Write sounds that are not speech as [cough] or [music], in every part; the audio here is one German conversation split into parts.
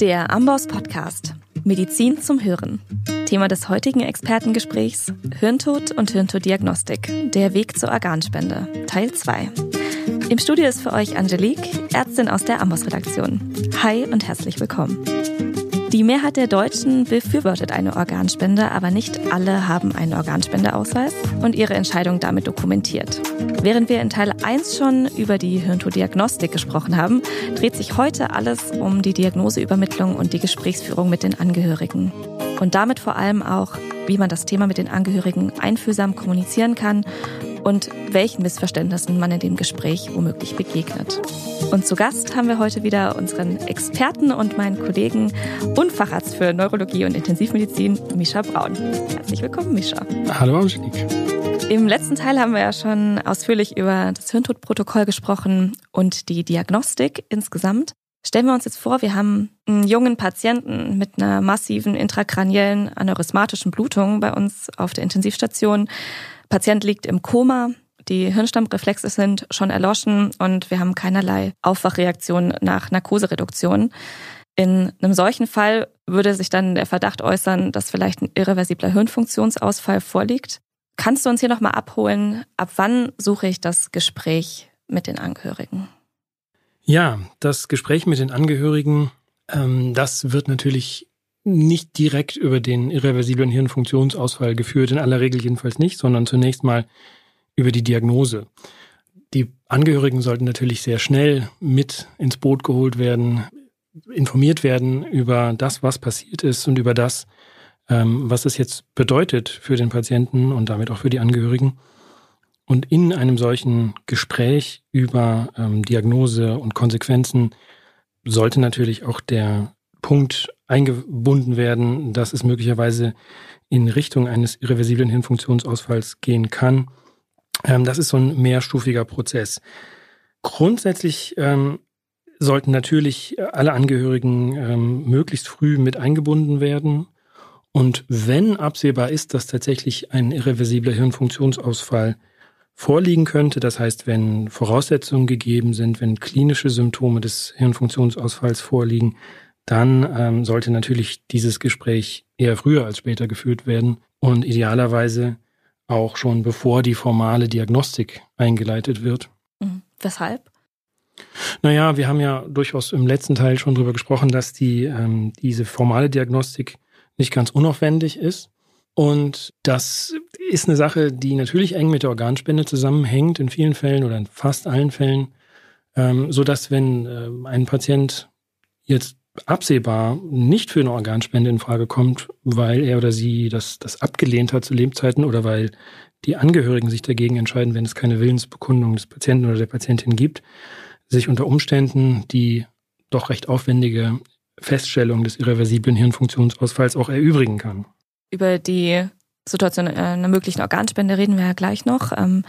Der Amboss Podcast. Medizin zum Hören. Thema des heutigen Expertengesprächs Hirntod und Hirntoddiagnostik. Der Weg zur Organspende. Teil 2. Im Studio ist für euch Angelique, Ärztin aus der Amboss Redaktion. Hi und herzlich willkommen. Die Mehrheit der Deutschen befürwortet eine Organspende, aber nicht alle haben einen Organspendeausweis und ihre Entscheidung damit dokumentiert. Während wir in Teil 1 schon über die Hirntodiagnostik gesprochen haben, dreht sich heute alles um die Diagnoseübermittlung und die Gesprächsführung mit den Angehörigen. Und damit vor allem auch, wie man das Thema mit den Angehörigen einfühlsam kommunizieren kann und welchen Missverständnissen man in dem Gespräch womöglich begegnet. Und zu Gast haben wir heute wieder unseren Experten und meinen Kollegen und Facharzt für Neurologie und Intensivmedizin, Mischa Braun. Herzlich willkommen, Mischa. Hallo, Angelique. Im letzten Teil haben wir ja schon ausführlich über das Hirntodprotokoll gesprochen und die Diagnostik insgesamt. Stellen wir uns jetzt vor, wir haben einen jungen Patienten mit einer massiven intrakraniellen aneurysmatischen Blutung bei uns auf der Intensivstation. Patient liegt im Koma, die Hirnstammreflexe sind schon erloschen und wir haben keinerlei Aufwachreaktion nach Narkosereduktion. In einem solchen Fall würde sich dann der Verdacht äußern, dass vielleicht ein irreversibler Hirnfunktionsausfall vorliegt. Kannst du uns hier nochmal abholen, ab wann suche ich das Gespräch mit den Angehörigen? Ja, das Gespräch mit den Angehörigen, ähm, das wird natürlich nicht direkt über den irreversiblen Hirnfunktionsausfall geführt, in aller Regel jedenfalls nicht, sondern zunächst mal über die Diagnose. Die Angehörigen sollten natürlich sehr schnell mit ins Boot geholt werden, informiert werden über das, was passiert ist und über das, ähm, was es jetzt bedeutet für den Patienten und damit auch für die Angehörigen. Und in einem solchen Gespräch über ähm, Diagnose und Konsequenzen sollte natürlich auch der Punkt eingebunden werden, dass es möglicherweise in Richtung eines irreversiblen Hirnfunktionsausfalls gehen kann. Ähm, das ist so ein mehrstufiger Prozess. Grundsätzlich ähm, sollten natürlich alle Angehörigen ähm, möglichst früh mit eingebunden werden. Und wenn absehbar ist, dass tatsächlich ein irreversibler Hirnfunktionsausfall vorliegen könnte, das heißt, wenn Voraussetzungen gegeben sind, wenn klinische Symptome des Hirnfunktionsausfalls vorliegen, dann ähm, sollte natürlich dieses Gespräch eher früher als später geführt werden und idealerweise auch schon bevor die formale Diagnostik eingeleitet wird. Mhm. Weshalb? Naja, wir haben ja durchaus im letzten Teil schon darüber gesprochen, dass die, ähm, diese formale Diagnostik nicht ganz unaufwendig ist. Und das ist eine Sache, die natürlich eng mit der Organspende zusammenhängt, in vielen Fällen oder in fast allen Fällen, ähm, so dass wenn äh, ein Patient jetzt absehbar nicht für eine Organspende in Frage kommt, weil er oder sie das, das abgelehnt hat zu Lebzeiten oder weil die Angehörigen sich dagegen entscheiden, wenn es keine Willensbekundung des Patienten oder der Patientin gibt, sich unter Umständen die doch recht aufwendige Feststellung des irreversiblen Hirnfunktionsausfalls auch erübrigen kann. Über die Situation einer möglichen Organspende reden wir ja gleich noch. Ähm,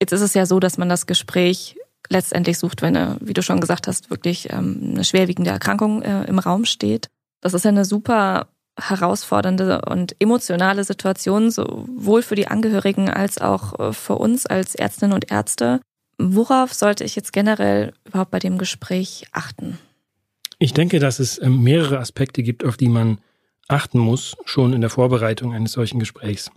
jetzt ist es ja so, dass man das Gespräch letztendlich sucht, wenn eine, wie du schon gesagt hast, wirklich ähm, eine schwerwiegende Erkrankung äh, im Raum steht. Das ist eine super herausfordernde und emotionale Situation, sowohl für die Angehörigen als auch äh, für uns als Ärztinnen und Ärzte. Worauf sollte ich jetzt generell überhaupt bei dem Gespräch achten? Ich denke, dass es ähm, mehrere Aspekte gibt, auf die man achten muss, schon in der Vorbereitung eines solchen Gesprächs.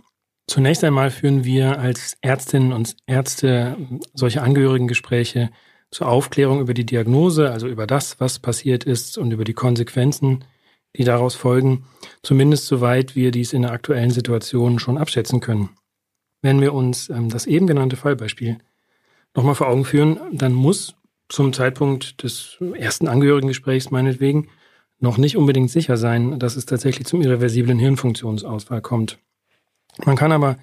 Zunächst einmal führen wir als Ärztinnen und Ärzte solche Angehörigengespräche zur Aufklärung über die Diagnose, also über das, was passiert ist und über die Konsequenzen, die daraus folgen, zumindest soweit wir dies in der aktuellen Situation schon abschätzen können. Wenn wir uns ähm, das eben genannte Fallbeispiel nochmal vor Augen führen, dann muss zum Zeitpunkt des ersten Angehörigengesprächs meinetwegen noch nicht unbedingt sicher sein, dass es tatsächlich zum irreversiblen Hirnfunktionsausfall kommt. Man kann aber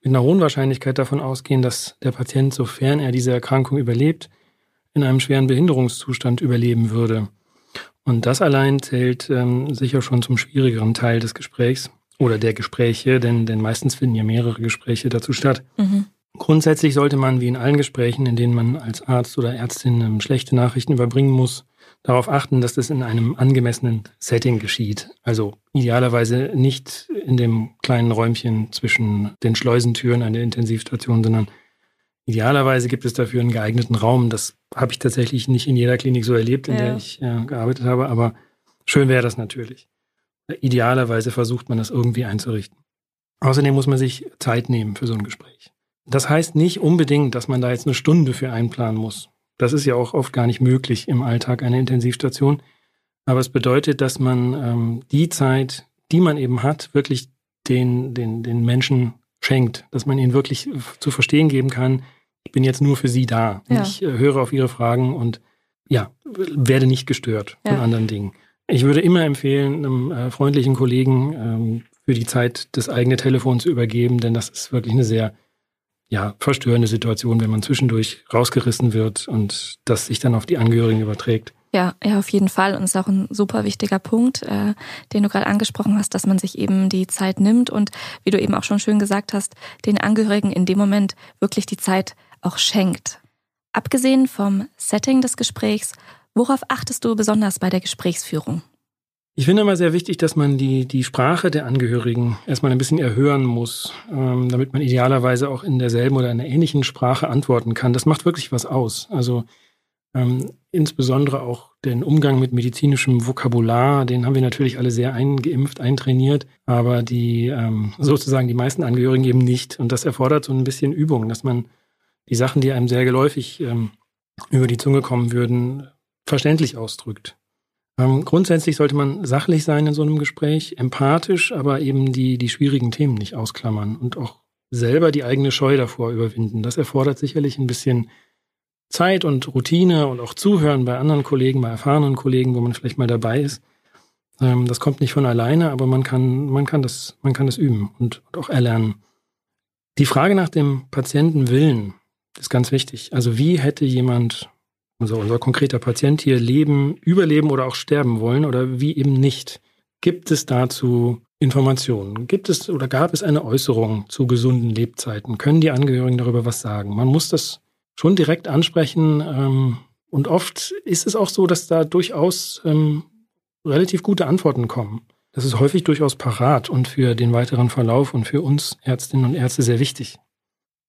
mit einer hohen Wahrscheinlichkeit davon ausgehen, dass der Patient, sofern er diese Erkrankung überlebt, in einem schweren Behinderungszustand überleben würde. Und das allein zählt ähm, sicher schon zum schwierigeren Teil des Gesprächs oder der Gespräche, denn, denn meistens finden ja mehrere Gespräche dazu statt. Mhm. Grundsätzlich sollte man, wie in allen Gesprächen, in denen man als Arzt oder Ärztin ähm, schlechte Nachrichten überbringen muss, darauf achten, dass das in einem angemessenen Setting geschieht. Also idealerweise nicht in dem kleinen Räumchen zwischen den Schleusentüren einer Intensivstation, sondern idealerweise gibt es dafür einen geeigneten Raum. Das habe ich tatsächlich nicht in jeder Klinik so erlebt, in ja. der ich äh, gearbeitet habe, aber Schön wäre das natürlich. Idealerweise versucht man das irgendwie einzurichten. Außerdem muss man sich Zeit nehmen für so ein Gespräch. Das heißt nicht unbedingt, dass man da jetzt eine Stunde für einplanen muss. Das ist ja auch oft gar nicht möglich im Alltag einer Intensivstation. Aber es bedeutet, dass man ähm, die Zeit, die man eben hat, wirklich den, den, den Menschen schenkt, dass man ihnen wirklich zu verstehen geben kann, ich bin jetzt nur für sie da. Ja. Ich äh, höre auf ihre Fragen und ja, werde nicht gestört ja. von anderen Dingen. Ich würde immer empfehlen, einem äh, freundlichen Kollegen ähm, für die Zeit das eigene Telefon zu übergeben, denn das ist wirklich eine sehr ja, verstörende Situation, wenn man zwischendurch rausgerissen wird und das sich dann auf die Angehörigen überträgt. Ja, ja, auf jeden Fall. Und es ist auch ein super wichtiger Punkt, äh, den du gerade angesprochen hast, dass man sich eben die Zeit nimmt und, wie du eben auch schon schön gesagt hast, den Angehörigen in dem Moment wirklich die Zeit auch schenkt. Abgesehen vom Setting des Gesprächs, worauf achtest du besonders bei der Gesprächsführung? Ich finde immer sehr wichtig, dass man die, die Sprache der Angehörigen erstmal ein bisschen erhören muss, ähm, damit man idealerweise auch in derselben oder einer ähnlichen Sprache antworten kann. Das macht wirklich was aus. Also ähm, insbesondere auch den Umgang mit medizinischem Vokabular, den haben wir natürlich alle sehr eingeimpft, eintrainiert, aber die ähm, sozusagen die meisten Angehörigen eben nicht. Und das erfordert so ein bisschen Übung, dass man die Sachen, die einem sehr geläufig ähm, über die Zunge kommen würden, verständlich ausdrückt. Ähm, grundsätzlich sollte man sachlich sein in so einem Gespräch, empathisch, aber eben die, die schwierigen Themen nicht ausklammern und auch selber die eigene Scheu davor überwinden. Das erfordert sicherlich ein bisschen Zeit und Routine und auch Zuhören bei anderen Kollegen, bei erfahrenen Kollegen, wo man vielleicht mal dabei ist. Ähm, das kommt nicht von alleine, aber man kann, man kann das, man kann das üben und, und auch erlernen. Die Frage nach dem Patientenwillen ist ganz wichtig. Also wie hätte jemand, also unser konkreter Patient hier leben, überleben oder auch sterben wollen oder wie eben nicht? Gibt es dazu Informationen? Gibt es oder gab es eine Äußerung zu gesunden Lebzeiten? Können die Angehörigen darüber was sagen? Man muss das schon direkt ansprechen. Ähm, und oft ist es auch so, dass da durchaus ähm, relativ gute Antworten kommen. Das ist häufig durchaus parat und für den weiteren Verlauf und für uns Ärztinnen und Ärzte sehr wichtig.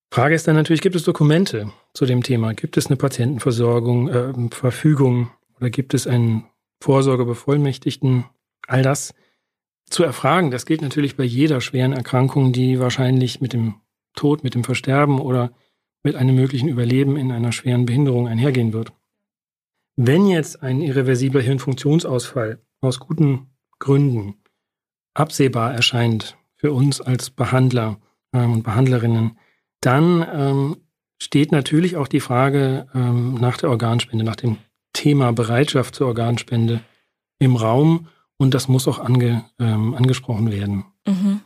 Frage ist dann natürlich, gibt es Dokumente zu dem Thema? Gibt es eine Patientenversorgung, äh, Verfügung oder gibt es einen Vorsorgebevollmächtigten? All das zu erfragen, das gilt natürlich bei jeder schweren Erkrankung, die wahrscheinlich mit dem Tod, mit dem Versterben oder mit einem möglichen Überleben in einer schweren Behinderung einhergehen wird. Wenn jetzt ein irreversibler Hirnfunktionsausfall aus guten Gründen absehbar erscheint für uns als Behandler äh, und Behandlerinnen, dann ähm, steht natürlich auch die Frage ähm, nach der Organspende, nach dem Thema Bereitschaft zur Organspende im Raum und das muss auch ange, ähm, angesprochen werden. Mhm.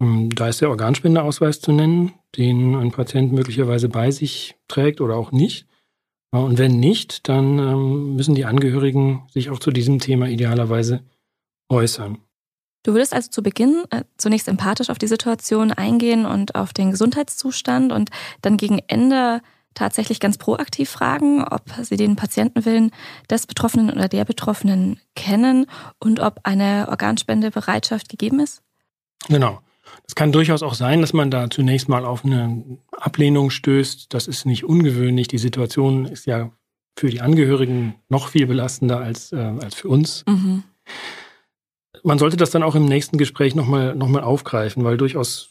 Ähm, da ist der Organspendeausweis zu nennen, den ein Patient möglicherweise bei sich trägt oder auch nicht. Und wenn nicht, dann ähm, müssen die Angehörigen sich auch zu diesem Thema idealerweise äußern. Du würdest also zu Beginn äh, zunächst empathisch auf die Situation eingehen und auf den Gesundheitszustand und dann gegen Ende tatsächlich ganz proaktiv fragen, ob sie den Patientenwillen des Betroffenen oder der Betroffenen kennen und ob eine Organspendebereitschaft gegeben ist? Genau. Es kann durchaus auch sein, dass man da zunächst mal auf eine Ablehnung stößt. Das ist nicht ungewöhnlich. Die Situation ist ja für die Angehörigen noch viel belastender als, äh, als für uns. Mhm man sollte das dann auch im nächsten Gespräch nochmal noch mal aufgreifen, weil durchaus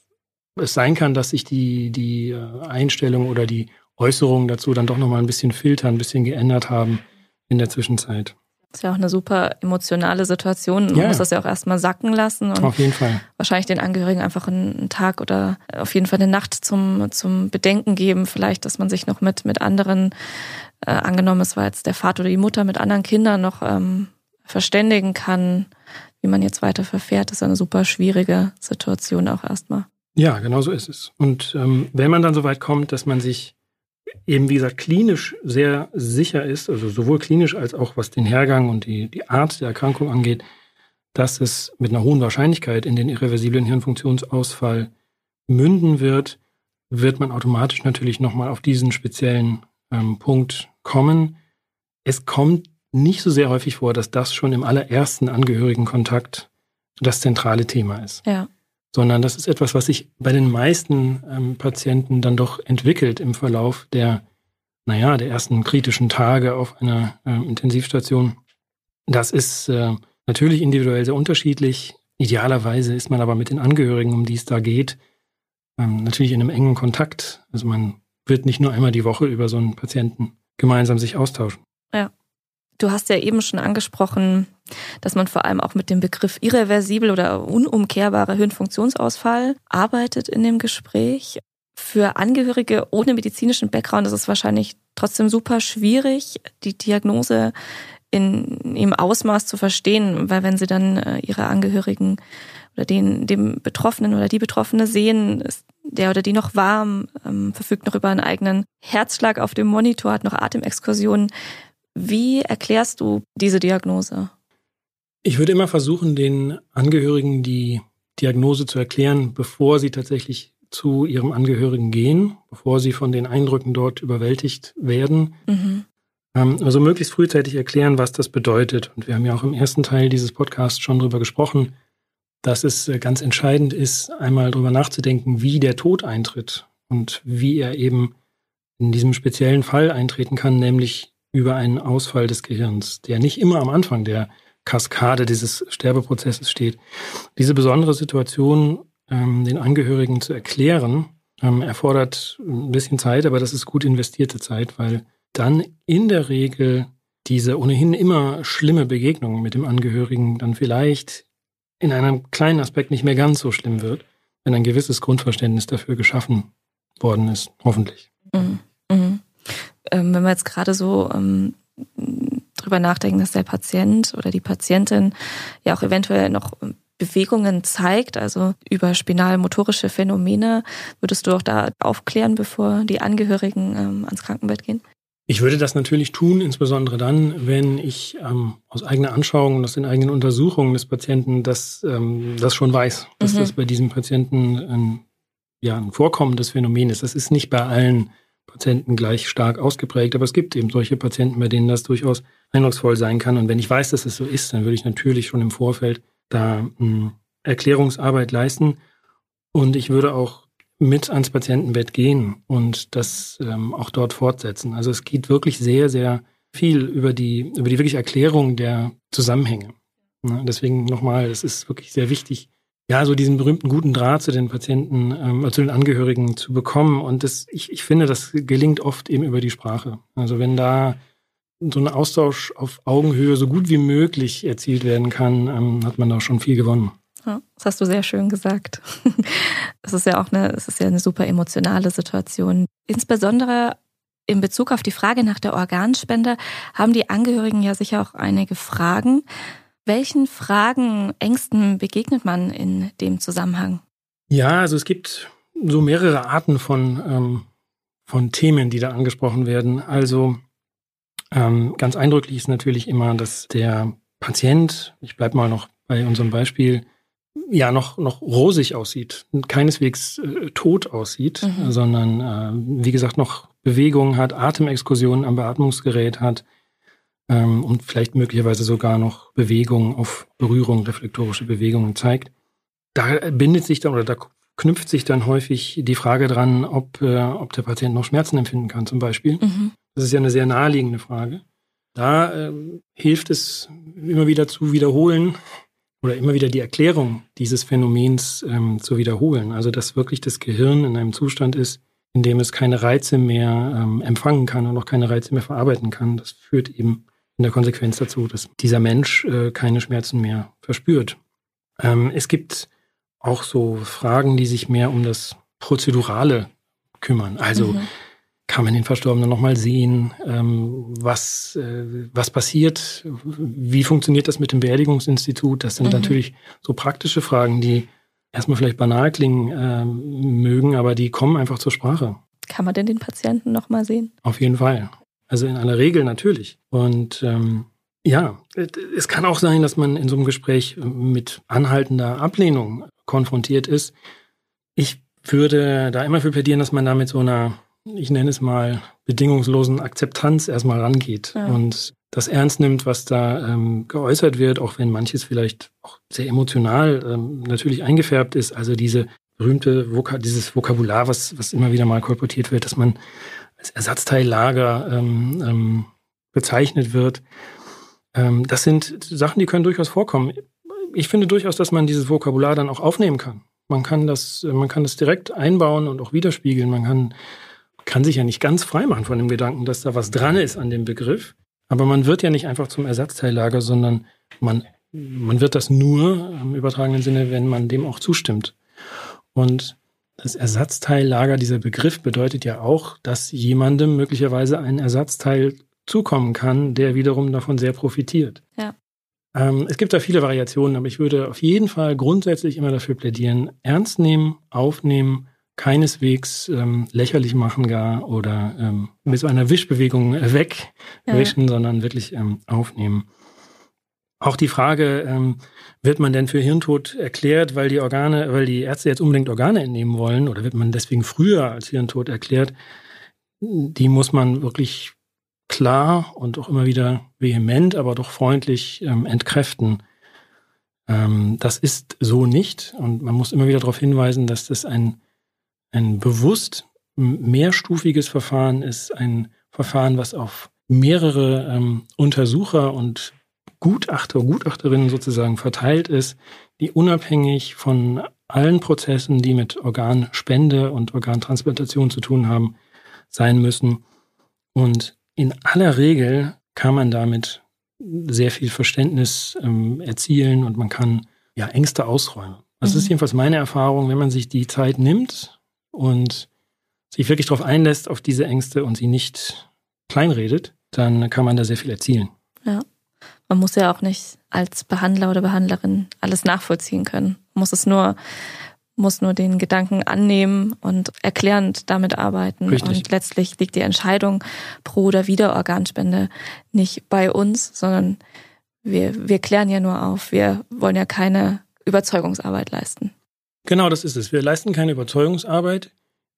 es sein kann, dass sich die, die äh, Einstellung oder die Äußerungen dazu dann doch nochmal ein bisschen filtern, ein bisschen geändert haben in der Zwischenzeit. Das ist ja auch eine super emotionale Situation. Man ja. muss das ja auch erstmal sacken lassen und auf jeden Fall. wahrscheinlich den Angehörigen einfach einen Tag oder auf jeden Fall eine Nacht zum, zum Bedenken geben. Vielleicht, dass man sich noch mit, mit anderen, äh, angenommen, es war jetzt der Vater oder die Mutter, mit anderen Kindern noch ähm, verständigen kann, wie man jetzt weiter verfährt, ist eine super schwierige Situation auch erstmal. Ja, genau so ist es. Und ähm, wenn man dann so weit kommt, dass man sich eben, wie gesagt, klinisch sehr sicher ist, also sowohl klinisch als auch was den Hergang und die, die Art der Erkrankung angeht, dass es mit einer hohen Wahrscheinlichkeit in den irreversiblen Hirnfunktionsausfall münden wird, wird man automatisch natürlich nochmal auf diesen speziellen ähm, Punkt kommen. Es kommt nicht so sehr häufig vor, dass das schon im allerersten Angehörigenkontakt das zentrale Thema ist. Ja. Sondern das ist etwas, was sich bei den meisten ähm, Patienten dann doch entwickelt im Verlauf der, naja, der ersten kritischen Tage auf einer äh, Intensivstation. Das ist äh, natürlich individuell sehr unterschiedlich. Idealerweise ist man aber mit den Angehörigen, um die es da geht, ähm, natürlich in einem engen Kontakt. Also man wird nicht nur einmal die Woche über so einen Patienten gemeinsam sich austauschen. Ja. Du hast ja eben schon angesprochen, dass man vor allem auch mit dem Begriff irreversibel oder unumkehrbarer Hirnfunktionsausfall arbeitet in dem Gespräch. Für Angehörige ohne medizinischen Background ist es wahrscheinlich trotzdem super schwierig, die Diagnose in im Ausmaß zu verstehen, weil wenn sie dann äh, ihre Angehörigen oder den dem Betroffenen oder die Betroffene sehen, ist der oder die noch warm, ähm, verfügt noch über einen eigenen Herzschlag auf dem Monitor, hat noch Atemexkursionen. Wie erklärst du diese Diagnose? Ich würde immer versuchen, den Angehörigen die Diagnose zu erklären, bevor sie tatsächlich zu ihrem Angehörigen gehen, bevor sie von den Eindrücken dort überwältigt werden. Mhm. Ähm, also möglichst frühzeitig erklären, was das bedeutet. Und wir haben ja auch im ersten Teil dieses Podcasts schon darüber gesprochen, dass es äh, ganz entscheidend ist, einmal darüber nachzudenken, wie der Tod eintritt und wie er eben in diesem speziellen Fall eintreten kann, nämlich über einen Ausfall des Gehirns, der nicht immer am Anfang der Kaskade dieses Sterbeprozesses steht. Diese besondere Situation ähm, den Angehörigen zu erklären, ähm, erfordert ein bisschen Zeit, aber das ist gut investierte Zeit, weil dann in der Regel diese ohnehin immer schlimme Begegnung mit dem Angehörigen dann vielleicht in einem kleinen Aspekt nicht mehr ganz so schlimm wird, wenn ein gewisses Grundverständnis dafür geschaffen worden ist, hoffentlich. Mhm. Mhm. Ähm, wenn wir jetzt gerade so ähm, drüber nachdenken, dass der Patient oder die Patientin ja auch eventuell noch Bewegungen zeigt, also über spinalmotorische Phänomene, würdest du auch da aufklären, bevor die Angehörigen ähm, ans Krankenbett gehen? Ich würde das natürlich tun, insbesondere dann, wenn ich ähm, aus eigener Anschauung und aus den eigenen Untersuchungen des Patienten das, ähm, das schon weiß, dass mhm. das bei diesem Patienten ein, ja, ein vorkommendes Phänomen ist. Das ist nicht bei allen Patienten gleich stark ausgeprägt, aber es gibt eben solche Patienten, bei denen das durchaus eindrucksvoll sein kann. Und wenn ich weiß, dass es so ist, dann würde ich natürlich schon im Vorfeld da mh, hm, Erklärungsarbeit leisten. Und ich würde auch mit ans Patientenbett gehen und das ähm, auch dort fortsetzen. Also es geht wirklich sehr, sehr viel über die, über die wirklich Erklärung der Zusammenhänge. Ja, deswegen nochmal, es ist wirklich sehr wichtig, ja, so diesen berühmten guten Draht zu den Patienten, ähm, zu den Angehörigen zu bekommen. Und das, ich, ich finde, das gelingt oft eben über die Sprache. Also wenn da so ein Austausch auf Augenhöhe so gut wie möglich erzielt werden kann, ähm, hat man da schon viel gewonnen. Ja, das hast du sehr schön gesagt. [laughs] Es ist ja auch eine, es ist ja eine super emotionale Situation. Insbesondere in Bezug auf die Frage nach der Organspende haben die Angehörigen ja sicher auch einige Fragen. Welchen Fragen, Ängsten begegnet man in dem Zusammenhang? Ja, also es gibt so mehrere Arten von, ähm, von Themen, die da angesprochen werden. Also ähm, ganz eindrücklich ist natürlich immer, dass der Patient, ich bleibe mal noch bei unserem Beispiel, ja noch noch rosig aussieht, keineswegs äh, tot aussieht, mhm. sondern äh, wie gesagt noch Bewegung hat, Atemexkursionen am Beatmungsgerät hat ähm, und vielleicht möglicherweise sogar noch Bewegung auf Berührung, reflektorische Bewegungen zeigt. Da bindet sich dann oder da knüpft sich dann häufig die Frage dran, ob, äh, ob der Patient noch Schmerzen empfinden kann, zum Beispiel. Mhm. Das ist ja eine sehr naheliegende Frage. Da äh, hilft es immer wieder zu wiederholen, oder immer wieder die Erklärung dieses Phänomens ähm, zu wiederholen. Also dass wirklich das Gehirn in einem Zustand ist, in dem es keine Reize mehr ähm, empfangen kann und auch keine Reize mehr verarbeiten kann. Das führt eben in der Konsequenz dazu, dass dieser Mensch äh, keine Schmerzen mehr verspürt. Ähm, es gibt auch so Fragen, die sich mehr um das Prozedurale kümmern. Also mhm kann man den Verstorbenen nochmal sehen, ähm, was, äh, was passiert, wie funktioniert das mit dem Beerdigungsinstitut. Das sind mhm. natürlich so praktische Fragen, die erstmal vielleicht banal klingen äh, mögen, aber die kommen einfach zur Sprache. Kann man denn den Patienten nochmal sehen? Auf jeden Fall. Also in aller Regel natürlich. Und ähm, ja, es kann auch sein, dass man in so einem Gespräch mit anhaltender Ablehnung konfrontiert ist. Ich würde da immer für plädieren, dass man da mit so einer ich nenne es mal, bedingungslosen Akzeptanz erstmal rangeht ja. und das ernst nimmt, was da ähm, geäußert wird, auch wenn manches vielleicht auch sehr emotional ähm, natürlich eingefärbt ist. Also diese berühmte Voka dieses Vokabular, was, was immer wieder mal kolportiert wird, dass man als Ersatzteillager ähm, ähm, bezeichnet wird. Ähm, das sind Sachen, die können durchaus vorkommen. Ich finde durchaus, dass man dieses Vokabular dann auch aufnehmen kann. Man kann das, man kann das direkt einbauen und auch widerspiegeln. Man kann, kann sich ja nicht ganz frei machen von dem Gedanken, dass da was dran ist an dem Begriff. Aber man wird ja nicht einfach zum Ersatzteillager, sondern man, man wird das nur im übertragenen Sinne, wenn man dem auch zustimmt. Und das Ersatzteillager, dieser Begriff bedeutet ja auch, dass jemandem möglicherweise ein Ersatzteil zukommen kann, der wiederum davon sehr profitiert. Ja. Ähm, es gibt da viele Variationen, aber ich würde auf jeden Fall grundsätzlich immer dafür plädieren, ernst nehmen, aufnehmen, keineswegs ähm, lächerlich machen gar oder ähm, mit so einer Wischbewegung wegwischen, ja. sondern wirklich ähm, aufnehmen. Auch die Frage, ähm, wird man denn für Hirntod erklärt, weil die Organe, weil die Ärzte jetzt unbedingt Organe entnehmen wollen, oder wird man deswegen früher als Hirntod erklärt? Die muss man wirklich klar und auch immer wieder vehement, aber doch freundlich ähm, entkräften. Ähm, das ist so nicht und man muss immer wieder darauf hinweisen, dass das ein, ein bewusst mehrstufiges Verfahren ist, ein Verfahren, was auf mehrere ähm, Untersucher und Gutachter, Gutachterinnen sozusagen verteilt ist, die unabhängig von allen Prozessen, die mit Organspende und Organtransplantation zu tun haben, sein müssen. Und in aller Regel kann man damit sehr viel Verständnis ähm, erzielen und man kann ja Ängste ausräumen. Das mhm. ist jedenfalls meine Erfahrung, wenn man sich die Zeit nimmt und sich wirklich darauf einlässt, auf diese Ängste und sie nicht kleinredet, dann kann man da sehr viel erzielen. Ja. Man muss ja auch nicht als Behandler oder Behandlerin alles nachvollziehen können. Man muss es nur, muss nur den Gedanken annehmen und erklärend damit arbeiten. Richtig. Und letztlich liegt die Entscheidung pro oder wider Organspende nicht bei uns, sondern wir, wir klären ja nur auf. Wir wollen ja keine Überzeugungsarbeit leisten. Genau, das ist es. Wir leisten keine Überzeugungsarbeit.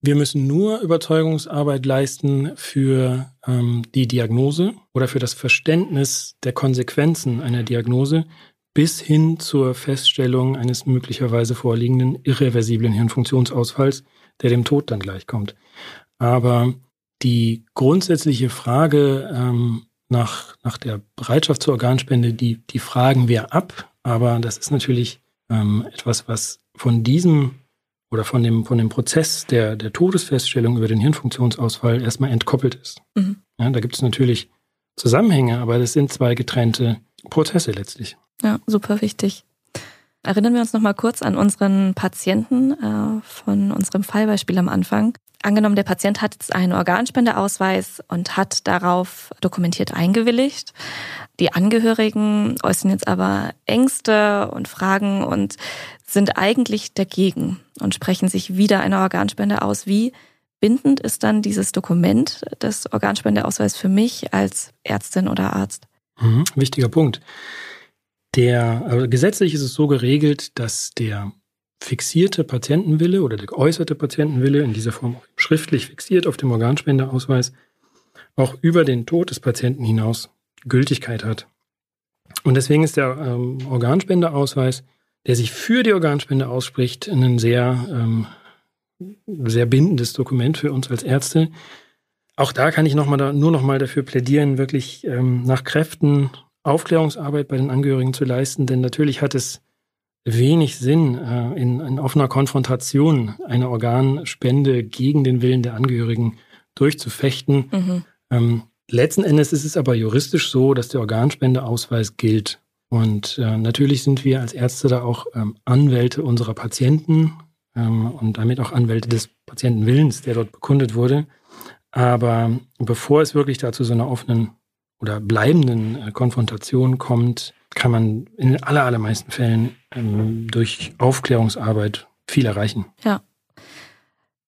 Wir müssen nur Überzeugungsarbeit leisten für ähm, die Diagnose oder für das Verständnis der Konsequenzen einer Diagnose bis hin zur Feststellung eines möglicherweise vorliegenden irreversiblen Hirnfunktionsausfalls, der dem Tod dann gleichkommt. Aber die grundsätzliche Frage ähm, nach, nach der Bereitschaft zur Organspende, die, die fragen wir ab. Aber das ist natürlich ähm, etwas, was von diesem oder von dem, von dem Prozess der, der Todesfeststellung über den Hirnfunktionsausfall erstmal entkoppelt ist. Mhm. Ja, da gibt es natürlich Zusammenhänge, aber das sind zwei getrennte Prozesse letztlich. Ja, super wichtig. Erinnern wir uns noch mal kurz an unseren Patienten äh, von unserem Fallbeispiel am Anfang. Angenommen, der Patient hat jetzt einen Organspendeausweis und hat darauf dokumentiert eingewilligt. Die Angehörigen äußern jetzt aber Ängste und Fragen und sind eigentlich dagegen und sprechen sich wieder eine Organspende aus. Wie bindend ist dann dieses Dokument des Organspendeausweis für mich als Ärztin oder Arzt? Mhm, wichtiger Punkt. Der, also gesetzlich ist es so geregelt, dass der fixierte Patientenwille oder der geäußerte Patientenwille in dieser Form schriftlich fixiert auf dem Organspendeausweis auch über den Tod des Patienten hinaus Gültigkeit hat. Und deswegen ist der ähm, Organspendeausweis, der sich für die Organspende ausspricht, ein sehr, ähm, sehr bindendes Dokument für uns als Ärzte. Auch da kann ich noch mal da, nur noch mal dafür plädieren, wirklich ähm, nach Kräften Aufklärungsarbeit bei den Angehörigen zu leisten, denn natürlich hat es wenig Sinn, äh, in, in offener Konfrontation eine Organspende gegen den Willen der Angehörigen durchzufechten. Mhm. Ähm, letzten Endes ist es aber juristisch so, dass der Organspendeausweis gilt. Und äh, natürlich sind wir als Ärzte da auch ähm, Anwälte unserer Patienten ähm, und damit auch Anwälte des Patientenwillens, der dort bekundet wurde. Aber bevor es wirklich dazu so einer offenen oder bleibenden äh, Konfrontation kommt, kann man in den aller, allermeisten Fällen ähm, durch Aufklärungsarbeit viel erreichen. Ja.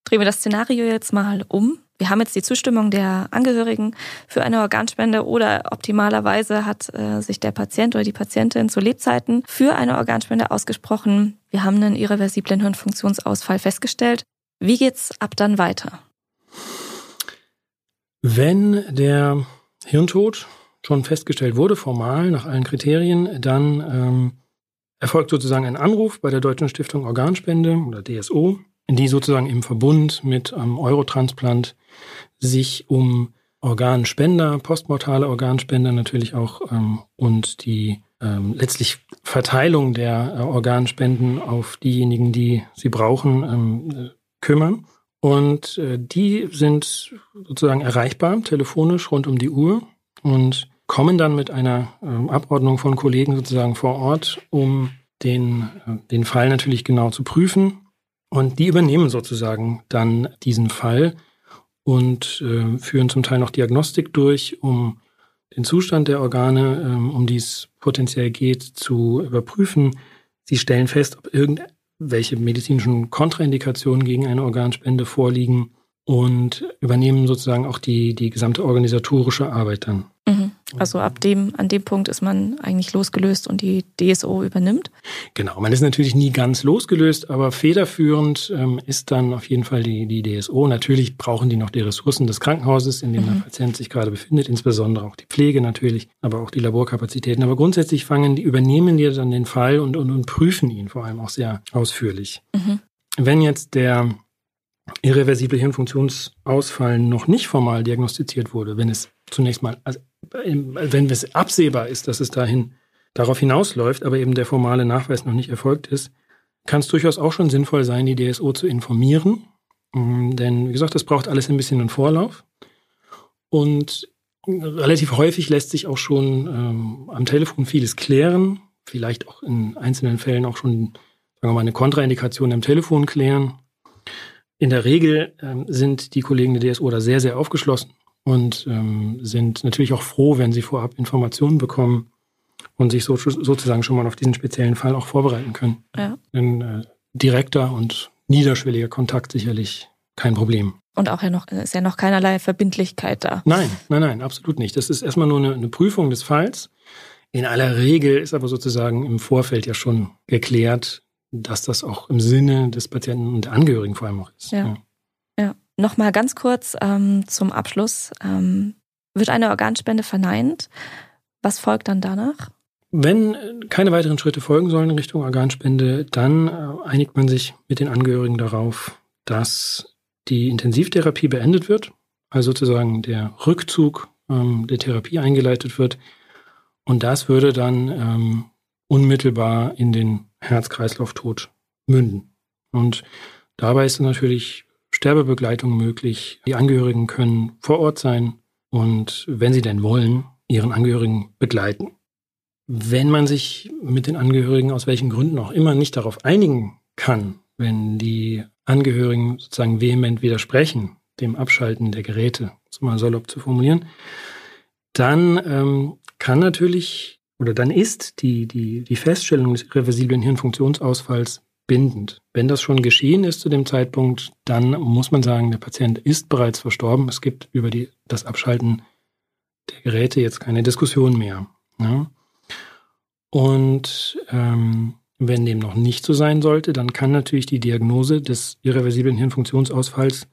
Drehen wir das Szenario jetzt mal um. Wir haben jetzt die Zustimmung der Angehörigen für eine Organspende oder optimalerweise hat äh, sich der Patient oder die Patientin zu Lebzeiten für eine Organspende ausgesprochen. Wir haben einen irreversiblen Hirnfunktionsausfall festgestellt. Wie geht's ab dann weiter? Wenn der Hirntod schon festgestellt wurde, formal nach allen Kriterien, dann ähm, erfolgt sozusagen ein Anruf bei der Deutschen Stiftung Organspende oder DSO, die sozusagen im Verbund mit ähm, Eurotransplant sich um Organspender, postmortale Organspender natürlich auch ähm, und die ähm, letztlich Verteilung der äh, Organspenden auf diejenigen, die sie brauchen, ähm, äh, kümmern. Und äh, die sind sozusagen erreichbar, telefonisch rund um die Uhr und kommen dann mit einer ähm, Abordnung von Kollegen sozusagen vor Ort, um den, äh, den Fall natürlich genau zu prüfen. Und die übernehmen sozusagen dann diesen Fall und äh, führen zum Teil noch Diagnostik durch, um den Zustand der Organe, ähm, um die es potenziell geht, zu überprüfen. Sie stellen fest, ob irgendwelche medizinischen Kontraindikationen gegen eine Organspende vorliegen und übernehmen sozusagen auch die, die gesamte organisatorische Arbeit dann. Mhm. Also ab dem, an dem Punkt ist man eigentlich losgelöst und die DSO übernimmt. Genau, man ist natürlich nie ganz losgelöst, aber federführend ähm, ist dann auf jeden Fall die, die DSO. Natürlich brauchen die noch die Ressourcen des Krankenhauses, in dem mhm. der Patient sich gerade befindet, insbesondere auch die Pflege natürlich, aber auch die Laborkapazitäten. Aber grundsätzlich fangen die, übernehmen die dann den Fall und, und, und prüfen ihn vor allem auch sehr ausführlich. Mhm. Wenn jetzt der irreversible Hirnfunktionsausfall noch nicht formal diagnostiziert wurde, wenn es zunächst mal, also wenn es absehbar ist, dass es dahin darauf hinausläuft, aber eben der formale Nachweis noch nicht erfolgt ist, kann es durchaus auch schon sinnvoll sein, die DSO zu informieren. Mm, denn wie gesagt, das braucht alles ein bisschen einen Vorlauf. Und relativ häufig lässt sich auch schon ähm, am Telefon vieles klären, vielleicht auch in einzelnen Fällen auch schon, sagen wir mal, eine Kontraindikation am Telefon klären. In der Regel ähm, sind die Kollegen der DSO da sehr, sehr aufgeschlossen und ähm, sind natürlich auch froh, wenn sie vorab Informationen bekommen und sich so, sozusagen schon mal auf diesen speziellen Fall auch vorbereiten können. Ja. Ein äh, direkter und niederschwelliger Kontakt sicherlich kein Problem. Und auch ja noch, ist ja noch keinerlei Verbindlichkeit da. Nein, nein, nein, absolut nicht. Das ist erstmal nur eine, eine Prüfung des Falls. In aller Regel ist aber sozusagen im Vorfeld ja schon geklärt, dass das auch im Sinne des Patienten und der Angehörigen vor allem auch ist. Ja. ja. Nochmal ganz kurz ähm, zum Abschluss. Ähm, wird eine Organspende verneint? Was folgt dann danach? Wenn keine weiteren Schritte folgen sollen in Richtung Organspende, dann äh, einigt man sich mit den Angehörigen darauf, dass die Intensivtherapie beendet wird, also sozusagen der Rückzug ähm, der Therapie eingeleitet wird. Und das würde dann ähm, unmittelbar in den Herz-Kreislauf-Tod münden. Und dabei ist natürlich Sterbebegleitung möglich. Die Angehörigen können vor Ort sein und, wenn sie denn wollen, ihren Angehörigen begleiten. Wenn man sich mit den Angehörigen aus welchen Gründen auch immer nicht darauf einigen kann, wenn die Angehörigen sozusagen vehement widersprechen, dem Abschalten der Geräte, so mal salopp zu formulieren, dann ähm, kann natürlich oder dann ist die, die, die Feststellung des irreversiblen Hirnfunktionsausfalls bindend. Wenn das schon geschehen ist zu dem Zeitpunkt, dann muss man sagen, der Patient ist bereits verstorben. Es gibt über die, das Abschalten der Geräte jetzt keine Diskussion mehr. Ja? Und ähm, wenn dem noch nicht so sein sollte, dann kann natürlich die Diagnose des irreversiblen Hirnfunktionsausfalls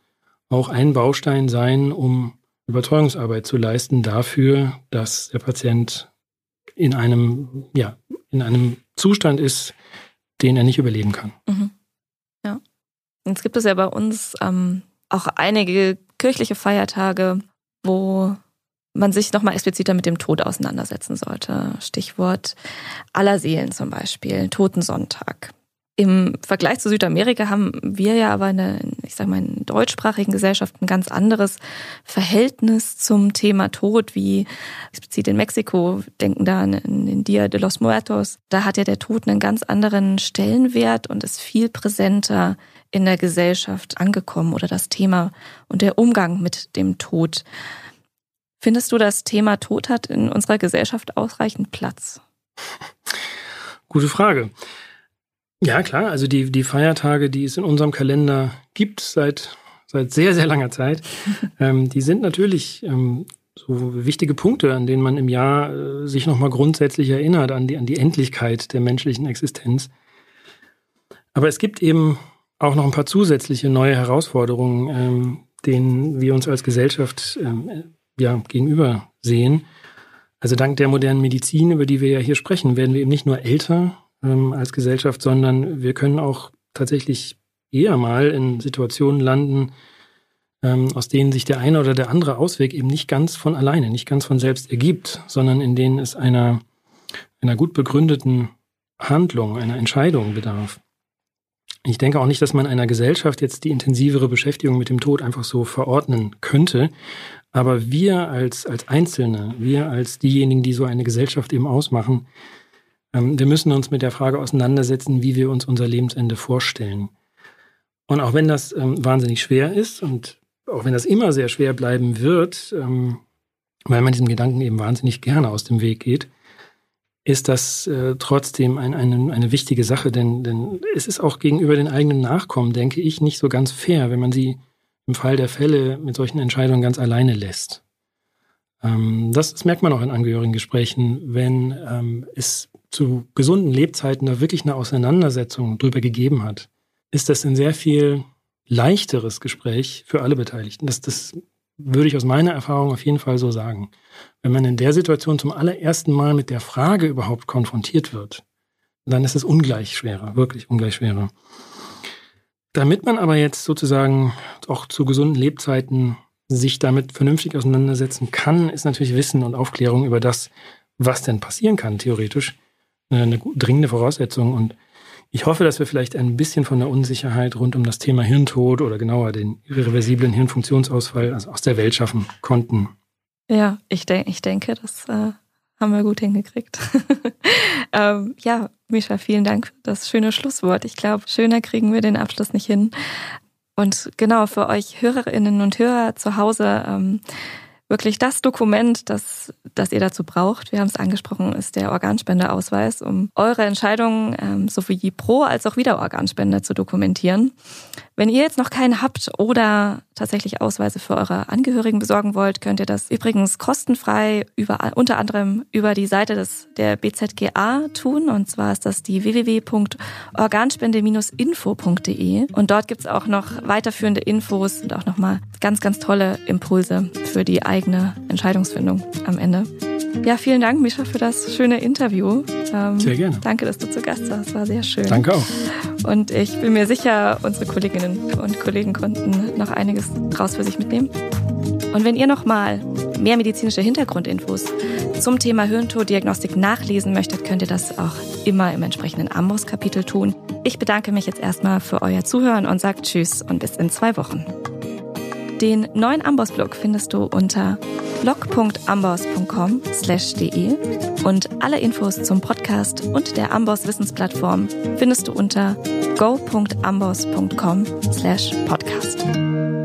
auch ein Baustein sein, um Überzeugungsarbeit zu leisten dafür, dass der Patient in einem, ja, in einem Zustand ist, den er nicht überleben kann. Mhm. Ja. Jetzt gibt es ja bei uns ähm, auch einige kirchliche Feiertage, wo man sich nochmal expliziter mit dem Tod auseinandersetzen sollte. Stichwort Allerseelen zum Beispiel, Totensonntag. Im Vergleich zu Südamerika haben wir ja aber eine, ich sag mal, in deutschsprachigen Gesellschaften ein ganz anderes Verhältnis zum Thema Tod, wie explizit in Mexiko, denken da an den Dia de los Muertos. Da hat ja der Tod einen ganz anderen Stellenwert und ist viel präsenter in der Gesellschaft angekommen oder das Thema und der Umgang mit dem Tod. Findest du, das Thema Tod hat in unserer Gesellschaft ausreichend Platz? Gute Frage. Ja, klar. Also die, die Feiertage, die es in unserem Kalender gibt seit, seit sehr, sehr langer Zeit, [laughs] ähm, die sind natürlich ähm, so wichtige Punkte, an denen man im Jahr äh, sich nochmal grundsätzlich erinnert, an die, an die Endlichkeit der menschlichen Existenz. Aber es gibt eben auch noch ein paar zusätzliche neue Herausforderungen, ähm, denen wir uns als Gesellschaft ähm, ja, gegenüber sehen. Also dank der modernen Medizin, über die wir ja hier sprechen, werden wir eben nicht nur älter, ähm, als Gesellschaft, sondern wir können auch tatsächlich eher mal in Situationen landen, ähm, aus denen sich der eine oder der andere Ausweg eben nicht ganz von alleine, nicht ganz von selbst ergibt, sondern in denen es einer, einer gut begründeten Handlung, einer Entscheidung bedarf. Ich denke auch nicht, dass man einer Gesellschaft jetzt die intensivere Beschäftigung mit dem Tod einfach so verordnen könnte. Aber wir als, als Einzelne, wir als diejenigen, die so eine Gesellschaft eben ausmachen, wir müssen uns mit der Frage auseinandersetzen, wie wir uns unser Lebensende vorstellen. Und auch wenn das ähm, wahnsinnig schwer ist und auch wenn das immer sehr schwer bleiben wird, ähm, weil man diesem Gedanken eben wahnsinnig gerne aus dem Weg geht, ist das äh, trotzdem ein, eine, eine wichtige Sache, denn, denn es ist auch gegenüber den eigenen Nachkommen, denke ich, nicht so ganz fair, wenn man sie im Fall der Fälle mit solchen Entscheidungen ganz alleine lässt. Ähm, das, das, merkt man auch in Angehörigengesprächen, wenn ähm, es zu gesunden Lebzeiten da wirklich eine Auseinandersetzung drüber gegeben hat, ist das ein sehr viel leichteres Gespräch für alle Beteiligten. Das, das würde ich aus meiner Erfahrung auf jeden Fall so sagen. Wenn man in der Situation zum allerersten Mal mit der Frage überhaupt konfrontiert wird, dann ist es ungleich schwerer, wirklich ungleich schwerer. Damit man aber jetzt sozusagen auch zu gesunden Lebzeiten sich damit vernünftig auseinandersetzen kann, ist natürlich Wissen und Aufklärung über das, was denn passieren kann, theoretisch, eine dringende Voraussetzung. Und ich hoffe, dass wir vielleicht ein bisschen von der Unsicherheit rund um das Thema Hirntod oder genauer den irreversiblen Hirnfunktionsausfall also aus der Welt schaffen konnten. Ja, ich, de ich denke, das äh, haben wir gut hingekriegt. [laughs] ähm, ja, Misha, vielen Dank für das schöne Schlusswort. Ich glaube, schöner kriegen wir den Abschluss nicht hin. Und genau für euch Hörerinnen und Hörer zu Hause, ähm, wirklich das Dokument, das, das ihr dazu braucht, wir haben es angesprochen, ist der Organspendeausweis, um eure Entscheidungen ähm, sowohl pro als auch wieder Organspende zu dokumentieren. Wenn ihr jetzt noch keinen habt oder tatsächlich Ausweise für eure Angehörigen besorgen wollt, könnt ihr das übrigens kostenfrei über, unter anderem über die Seite des, der BZGA tun. Und zwar ist das die www.organspende-info.de. Und dort gibt's auch noch weiterführende Infos und auch nochmal ganz, ganz tolle Impulse für die eigene Entscheidungsfindung am Ende. Ja, vielen Dank, Mischa, für das schöne Interview. Ähm, sehr gerne. Danke, dass du zu Gast warst. War sehr schön. Danke auch. Und ich bin mir sicher, unsere Kolleginnen und Kollegen konnten noch einiges draus für sich mitnehmen. Und wenn ihr noch mal mehr medizinische Hintergrundinfos zum Thema Hirntoddiagnostik nachlesen möchtet, könnt ihr das auch immer im entsprechenden Amboss-Kapitel tun. Ich bedanke mich jetzt erstmal für euer Zuhören und sage Tschüss und bis in zwei Wochen. Den neuen Amboss-Blog findest du unter blog.amboss.com/de und alle Infos zum Podcast und der Amboss Wissensplattform findest du unter go.amboss.com/podcast.